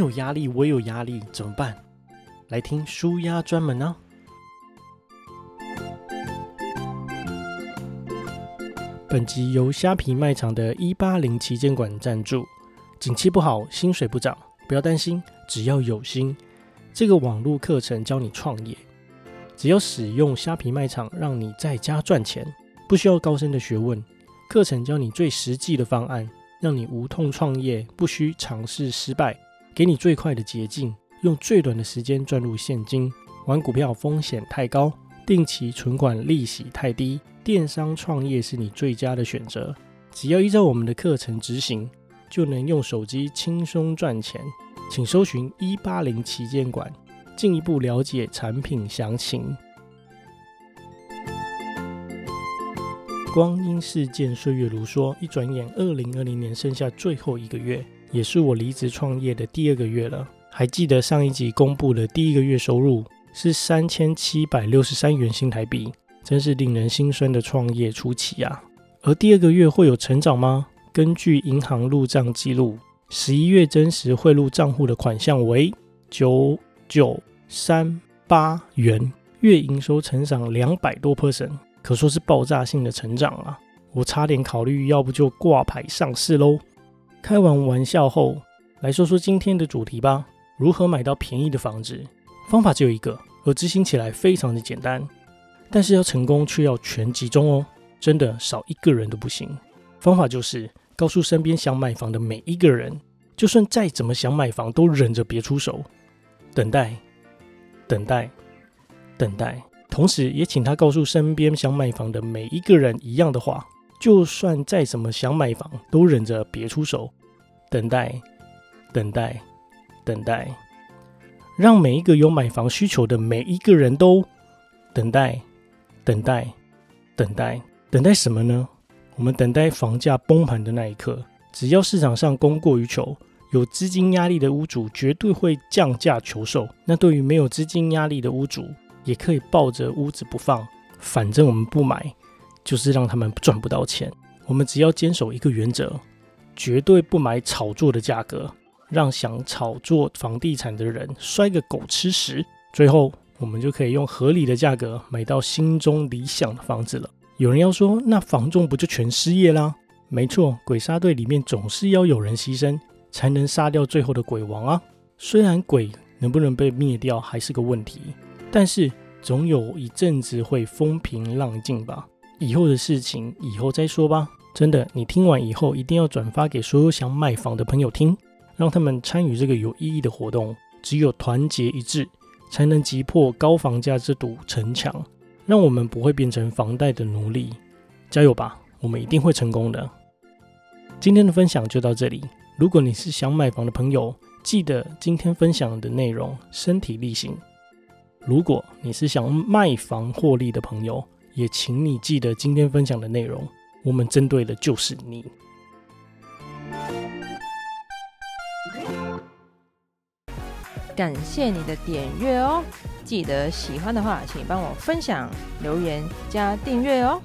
有压力，我有压力，怎么办？来听舒压专门呢、本集由虾皮卖场的一八零旗舰馆赞助。景气不好，薪水不涨，不要担心，只要有心，这个网络课程教你创业。只要使用虾皮卖场，让你在家赚钱，不需要高深的学问。课程教你最实际的方案，让你无痛创业，不需尝试失败，给你最快的捷径。用最短的时间赚入现金，玩股票风险太高，定期存款利息太低，电商创业是你最佳的选择。只要依照我们的课程执行，就能用手机轻松赚钱。请搜寻一八零旗舰馆，进一步了解产品详情。光阴似箭，岁月如梭，一转眼，二零二零年剩下最后一个月，也是我离职创业的第二个月了。还记得上一集公布的第一个月收入是三千七百六十三元新台币，真是令人心酸的创业初期啊！而第二个月会有成长吗？根据银行入账记录，十一月真实汇入账户的款项为九九三八元，月营收成长两百多 percent，可说是爆炸性的成长啊！我差点考虑要不就挂牌上市喽。开完玩笑后，来说说今天的主题吧。如何买到便宜的房子？方法只有一个，而执行起来非常的简单，但是要成功却要全集中哦，真的少一个人都不行。方法就是告诉身边想买房的每一个人，就算再怎么想买房，都忍着别出手，等待，等待，等待。同时也请他告诉身边想买房的每一个人一样的话，就算再怎么想买房，都忍着别出手，等待，等待。等待，让每一个有买房需求的每一个人都等待，等待，等待，等待什么呢？我们等待房价崩盘的那一刻。只要市场上供过于求，有资金压力的屋主绝对会降价求售。那对于没有资金压力的屋主，也可以抱着屋子不放，反正我们不买，就是让他们赚不到钱。我们只要坚守一个原则，绝对不买炒作的价格。让想炒作房地产的人摔个狗吃屎，最后我们就可以用合理的价格买到心中理想的房子了。有人要说，那房仲不就全失业啦？没错，鬼杀队里面总是要有人牺牲，才能杀掉最后的鬼王啊。虽然鬼能不能被灭掉还是个问题，但是总有一阵子会风平浪静吧。以后的事情以后再说吧。真的，你听完以后一定要转发给所有想买房的朋友听。让他们参与这个有意义的活动，只有团结一致，才能击破高房价这堵城墙，让我们不会变成房贷的奴隶。加油吧，我们一定会成功的。今天的分享就到这里。如果你是想买房的朋友，记得今天分享的内容身体力行；如果你是想卖房获利的朋友，也请你记得今天分享的内容，我们针对的就是你。感谢你的点阅哦！记得喜欢的话，请帮我分享、留言、加订阅哦！